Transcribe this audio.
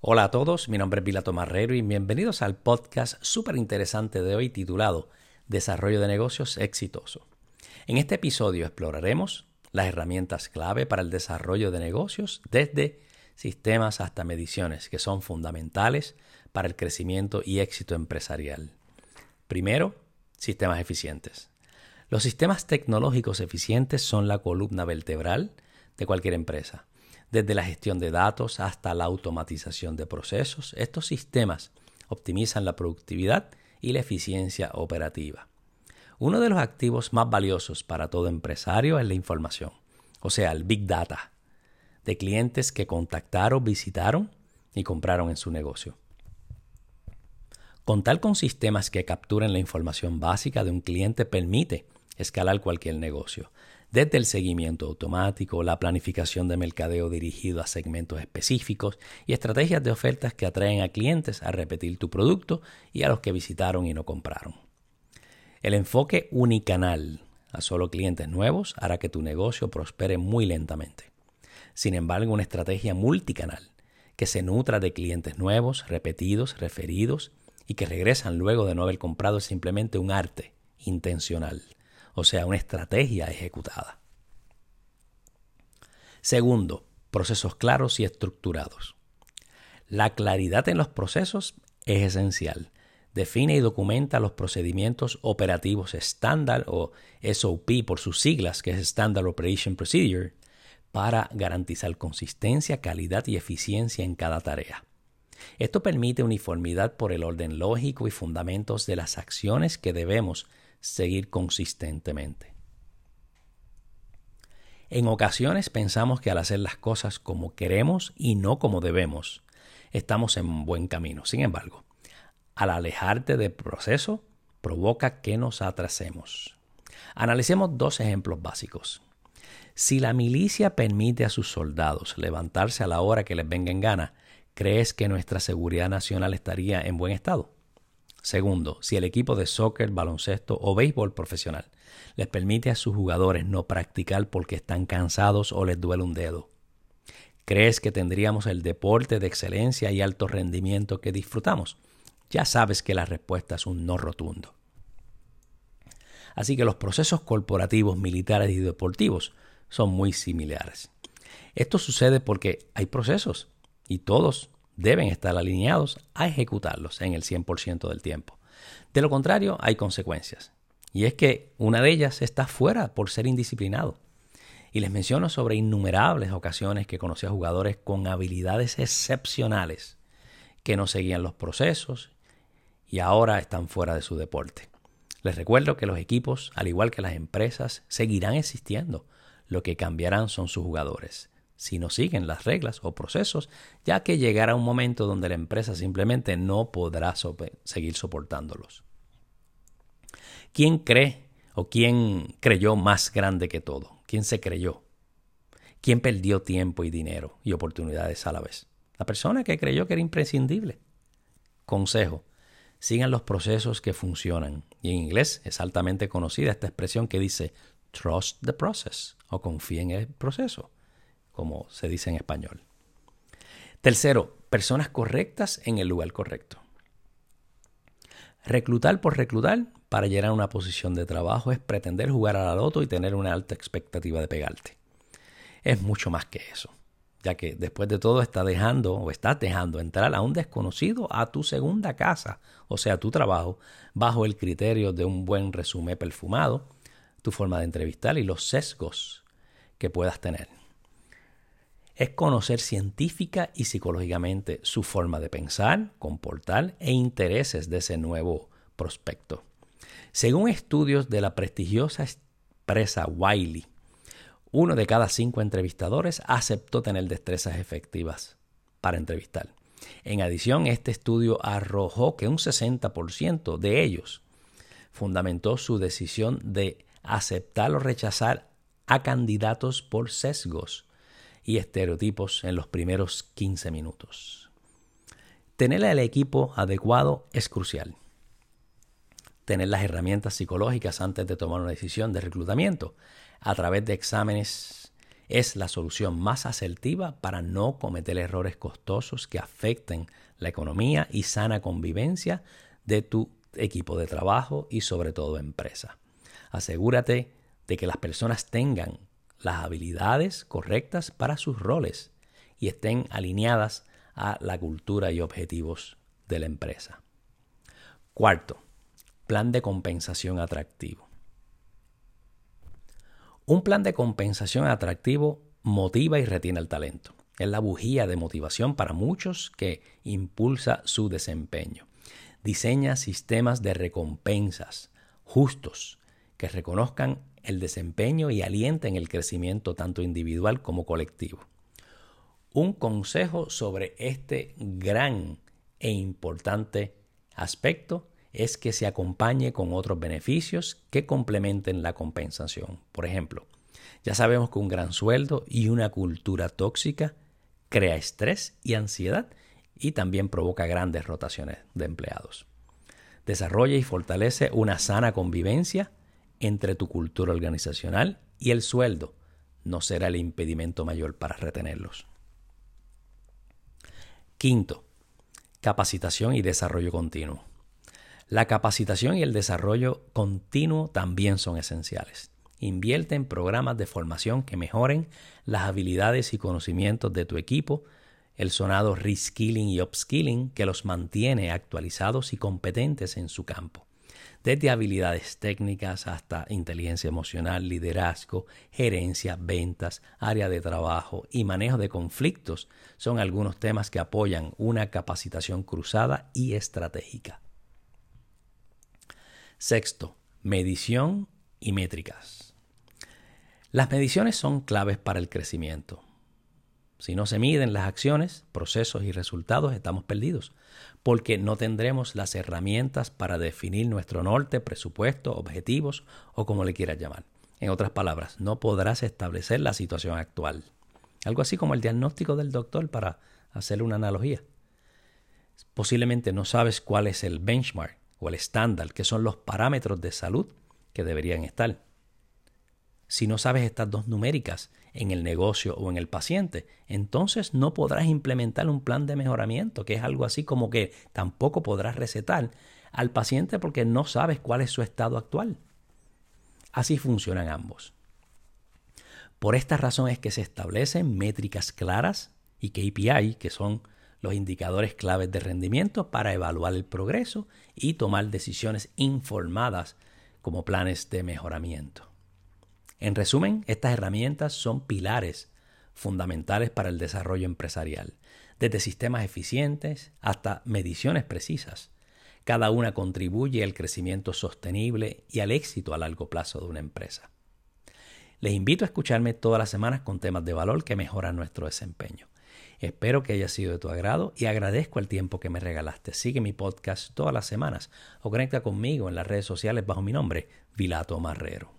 Hola a todos, mi nombre es Pilato Marrero y bienvenidos al podcast súper interesante de hoy titulado Desarrollo de negocios exitoso. En este episodio exploraremos las herramientas clave para el desarrollo de negocios desde sistemas hasta mediciones que son fundamentales para el crecimiento y éxito empresarial. Primero, sistemas eficientes. Los sistemas tecnológicos eficientes son la columna vertebral de cualquier empresa desde la gestión de datos hasta la automatización de procesos, estos sistemas optimizan la productividad y la eficiencia operativa. Uno de los activos más valiosos para todo empresario es la información, o sea, el Big Data, de clientes que contactaron, visitaron y compraron en su negocio. Contar con sistemas que capturen la información básica de un cliente permite escalar cualquier negocio, desde el seguimiento automático, la planificación de mercadeo dirigido a segmentos específicos y estrategias de ofertas que atraen a clientes a repetir tu producto y a los que visitaron y no compraron. El enfoque unicanal a solo clientes nuevos hará que tu negocio prospere muy lentamente. Sin embargo, una estrategia multicanal que se nutra de clientes nuevos, repetidos, referidos y que regresan luego de no haber comprado es simplemente un arte intencional o sea, una estrategia ejecutada. Segundo, procesos claros y estructurados. La claridad en los procesos es esencial. Define y documenta los procedimientos operativos estándar o SOP por sus siglas, que es Standard Operation Procedure, para garantizar consistencia, calidad y eficiencia en cada tarea. Esto permite uniformidad por el orden lógico y fundamentos de las acciones que debemos seguir consistentemente. En ocasiones pensamos que al hacer las cosas como queremos y no como debemos, estamos en buen camino. Sin embargo, al alejarte del proceso, provoca que nos atrasemos. Analicemos dos ejemplos básicos. Si la milicia permite a sus soldados levantarse a la hora que les venga en gana, ¿crees que nuestra seguridad nacional estaría en buen estado? Segundo, si el equipo de soccer, baloncesto o béisbol profesional les permite a sus jugadores no practicar porque están cansados o les duele un dedo. ¿Crees que tendríamos el deporte de excelencia y alto rendimiento que disfrutamos? Ya sabes que la respuesta es un no rotundo. Así que los procesos corporativos, militares y deportivos son muy similares. Esto sucede porque hay procesos y todos deben estar alineados a ejecutarlos en el 100% del tiempo. De lo contrario, hay consecuencias. Y es que una de ellas está fuera por ser indisciplinado. Y les menciono sobre innumerables ocasiones que conocí a jugadores con habilidades excepcionales que no seguían los procesos y ahora están fuera de su deporte. Les recuerdo que los equipos, al igual que las empresas, seguirán existiendo. Lo que cambiarán son sus jugadores si no siguen las reglas o procesos, ya que llegará un momento donde la empresa simplemente no podrá seguir soportándolos. ¿Quién cree o quién creyó más grande que todo? ¿Quién se creyó? ¿Quién perdió tiempo y dinero y oportunidades a la vez? La persona que creyó que era imprescindible. Consejo. Sigan los procesos que funcionan. Y en inglés es altamente conocida esta expresión que dice trust the process o confía en el proceso como se dice en español. Tercero, personas correctas en el lugar correcto. Reclutar por reclutar para llegar a una posición de trabajo es pretender jugar a la loto y tener una alta expectativa de pegarte. Es mucho más que eso, ya que después de todo estás dejando o estás dejando entrar a un desconocido a tu segunda casa, o sea, tu trabajo, bajo el criterio de un buen resumen perfumado, tu forma de entrevistar y los sesgos que puedas tener es conocer científica y psicológicamente su forma de pensar, comportar e intereses de ese nuevo prospecto. Según estudios de la prestigiosa empresa Wiley, uno de cada cinco entrevistadores aceptó tener destrezas efectivas para entrevistar. En adición, este estudio arrojó que un 60% de ellos fundamentó su decisión de aceptar o rechazar a candidatos por sesgos y estereotipos en los primeros 15 minutos. Tener el equipo adecuado es crucial. Tener las herramientas psicológicas antes de tomar una decisión de reclutamiento a través de exámenes es la solución más asertiva para no cometer errores costosos que afecten la economía y sana convivencia de tu equipo de trabajo y sobre todo empresa. Asegúrate de que las personas tengan las habilidades correctas para sus roles y estén alineadas a la cultura y objetivos de la empresa. Cuarto, plan de compensación atractivo. Un plan de compensación atractivo motiva y retiene el talento. Es la bujía de motivación para muchos que impulsa su desempeño. Diseña sistemas de recompensas justos que reconozcan el desempeño y alienten el crecimiento tanto individual como colectivo. Un consejo sobre este gran e importante aspecto es que se acompañe con otros beneficios que complementen la compensación. Por ejemplo, ya sabemos que un gran sueldo y una cultura tóxica crea estrés y ansiedad y también provoca grandes rotaciones de empleados. Desarrolla y fortalece una sana convivencia entre tu cultura organizacional y el sueldo. No será el impedimento mayor para retenerlos. Quinto, capacitación y desarrollo continuo. La capacitación y el desarrollo continuo también son esenciales. Invierte en programas de formación que mejoren las habilidades y conocimientos de tu equipo, el sonado reskilling y upskilling que los mantiene actualizados y competentes en su campo. Desde habilidades técnicas hasta inteligencia emocional, liderazgo, gerencia, ventas, área de trabajo y manejo de conflictos son algunos temas que apoyan una capacitación cruzada y estratégica. Sexto, medición y métricas. Las mediciones son claves para el crecimiento. Si no se miden las acciones, procesos y resultados, estamos perdidos, porque no tendremos las herramientas para definir nuestro norte, presupuesto, objetivos o como le quieras llamar. En otras palabras, no podrás establecer la situación actual. Algo así como el diagnóstico del doctor para hacer una analogía. Posiblemente no sabes cuál es el benchmark o el estándar, que son los parámetros de salud que deberían estar. Si no sabes estas dos numéricas en el negocio o en el paciente, entonces no podrás implementar un plan de mejoramiento, que es algo así como que tampoco podrás recetar al paciente porque no sabes cuál es su estado actual. Así funcionan ambos. Por esta razón es que se establecen métricas claras y KPI, que son los indicadores claves de rendimiento para evaluar el progreso y tomar decisiones informadas como planes de mejoramiento. En resumen, estas herramientas son pilares fundamentales para el desarrollo empresarial, desde sistemas eficientes hasta mediciones precisas. Cada una contribuye al crecimiento sostenible y al éxito a largo plazo de una empresa. Les invito a escucharme todas las semanas con temas de valor que mejoran nuestro desempeño. Espero que haya sido de tu agrado y agradezco el tiempo que me regalaste. Sigue mi podcast todas las semanas o conecta conmigo en las redes sociales bajo mi nombre, Vilato Marrero.